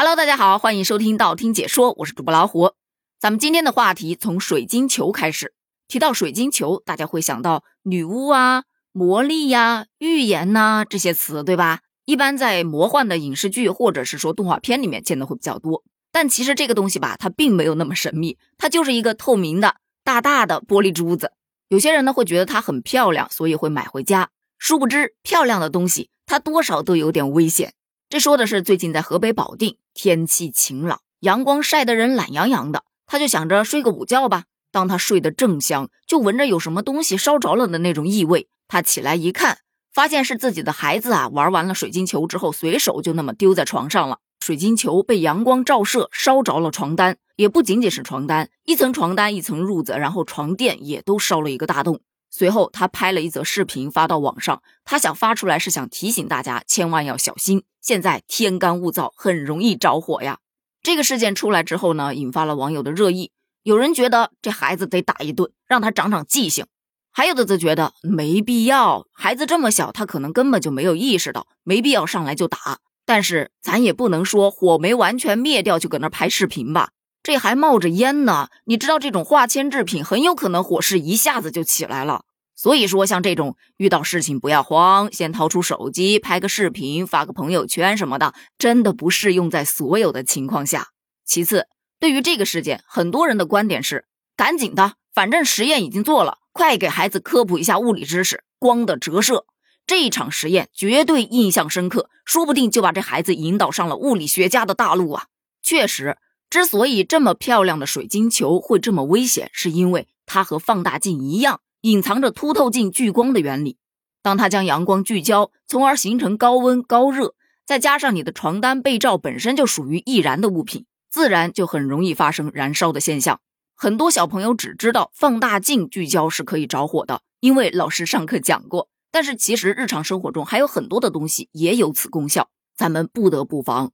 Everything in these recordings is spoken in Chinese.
Hello，大家好，欢迎收听道听解说，我是主播老虎。咱们今天的话题从水晶球开始。提到水晶球，大家会想到女巫啊、魔力呀、预言呐这些词，对吧？一般在魔幻的影视剧或者是说动画片里面见的会比较多。但其实这个东西吧，它并没有那么神秘，它就是一个透明的大大的玻璃珠子。有些人呢会觉得它很漂亮，所以会买回家。殊不知，漂亮的东西它多少都有点危险。这说的是最近在河北保定，天气晴朗，阳光晒得人懒洋洋的，他就想着睡个午觉吧。当他睡得正香，就闻着有什么东西烧着了的那种异味。他起来一看，发现是自己的孩子啊，玩完了水晶球之后，随手就那么丢在床上了。水晶球被阳光照射，烧着了床单，也不仅仅是床单，一层床单一层褥子，然后床垫也都烧了一个大洞。随后，他拍了一则视频发到网上。他想发出来是想提醒大家，千万要小心。现在天干物燥，很容易着火呀。这个事件出来之后呢，引发了网友的热议。有人觉得这孩子得打一顿，让他长长记性；还有的则觉得没必要，孩子这么小，他可能根本就没有意识到，没必要上来就打。但是咱也不能说火没完全灭掉就搁那拍视频吧。这还冒着烟呢，你知道这种化纤制品很有可能火势一下子就起来了。所以说，像这种遇到事情不要慌，先掏出手机拍个视频，发个朋友圈什么的，真的不适用在所有的情况下。其次，对于这个事件，很多人的观点是：赶紧的，反正实验已经做了，快给孩子科普一下物理知识，光的折射。这一场实验绝对印象深刻，说不定就把这孩子引导上了物理学家的大路啊！确实。之所以这么漂亮的水晶球会这么危险，是因为它和放大镜一样，隐藏着凸透镜聚光的原理。当它将阳光聚焦，从而形成高温高热，再加上你的床单被罩本身就属于易燃的物品，自然就很容易发生燃烧的现象。很多小朋友只知道放大镜聚焦是可以着火的，因为老师上课讲过。但是其实日常生活中还有很多的东西也有此功效，咱们不得不防。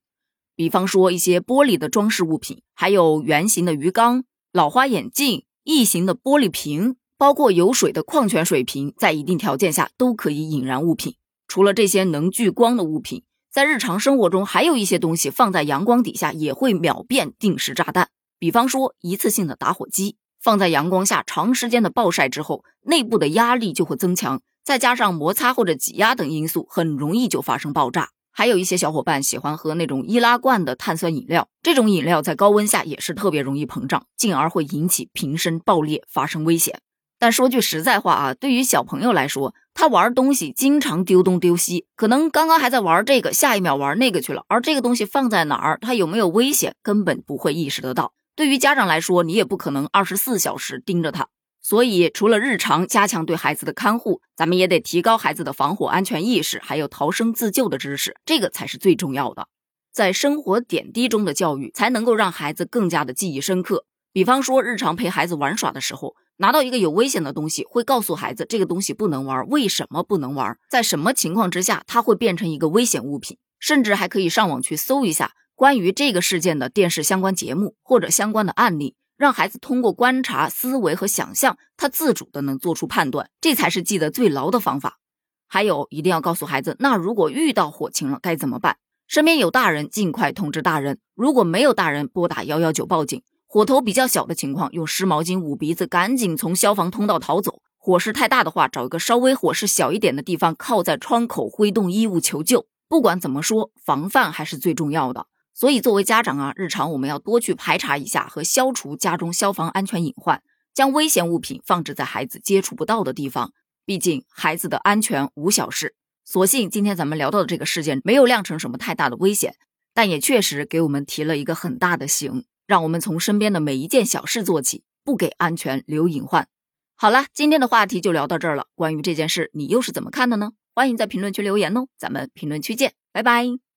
比方说一些玻璃的装饰物品，还有圆形的鱼缸、老花眼镜、异形的玻璃瓶，包括有水的矿泉水瓶，在一定条件下都可以引燃物品。除了这些能聚光的物品，在日常生活中还有一些东西放在阳光底下也会秒变定时炸弹。比方说一次性的打火机，放在阳光下长时间的暴晒之后，内部的压力就会增强，再加上摩擦或者挤压等因素，很容易就发生爆炸。还有一些小伙伴喜欢喝那种易拉罐的碳酸饮料，这种饮料在高温下也是特别容易膨胀，进而会引起瓶身爆裂，发生危险。但说句实在话啊，对于小朋友来说，他玩东西经常丢东丢西，可能刚刚还在玩这个，下一秒玩那个去了，而这个东西放在哪儿，他有没有危险，根本不会意识得到。对于家长来说，你也不可能二十四小时盯着他。所以，除了日常加强对孩子的看护，咱们也得提高孩子的防火安全意识，还有逃生自救的知识，这个才是最重要的。在生活点滴中的教育，才能够让孩子更加的记忆深刻。比方说，日常陪孩子玩耍的时候，拿到一个有危险的东西，会告诉孩子这个东西不能玩，为什么不能玩，在什么情况之下它会变成一个危险物品，甚至还可以上网去搜一下关于这个事件的电视相关节目或者相关的案例。让孩子通过观察、思维和想象，他自主的能做出判断，这才是记得最牢的方法。还有，一定要告诉孩子，那如果遇到火情了该怎么办？身边有大人，尽快通知大人；如果没有大人，拨打幺幺九报警。火头比较小的情况，用湿毛巾捂鼻子，赶紧从消防通道逃走。火势太大的话，找一个稍微火势小一点的地方，靠在窗口，挥动衣物求救。不管怎么说，防范还是最重要的。所以，作为家长啊，日常我们要多去排查一下和消除家中消防安全隐患，将危险物品放置在孩子接触不到的地方。毕竟，孩子的安全无小事。所幸今天咱们聊到的这个事件没有酿成什么太大的危险，但也确实给我们提了一个很大的醒，让我们从身边的每一件小事做起，不给安全留隐患。好了，今天的话题就聊到这儿了。关于这件事，你又是怎么看的呢？欢迎在评论区留言哦，咱们评论区见，拜拜。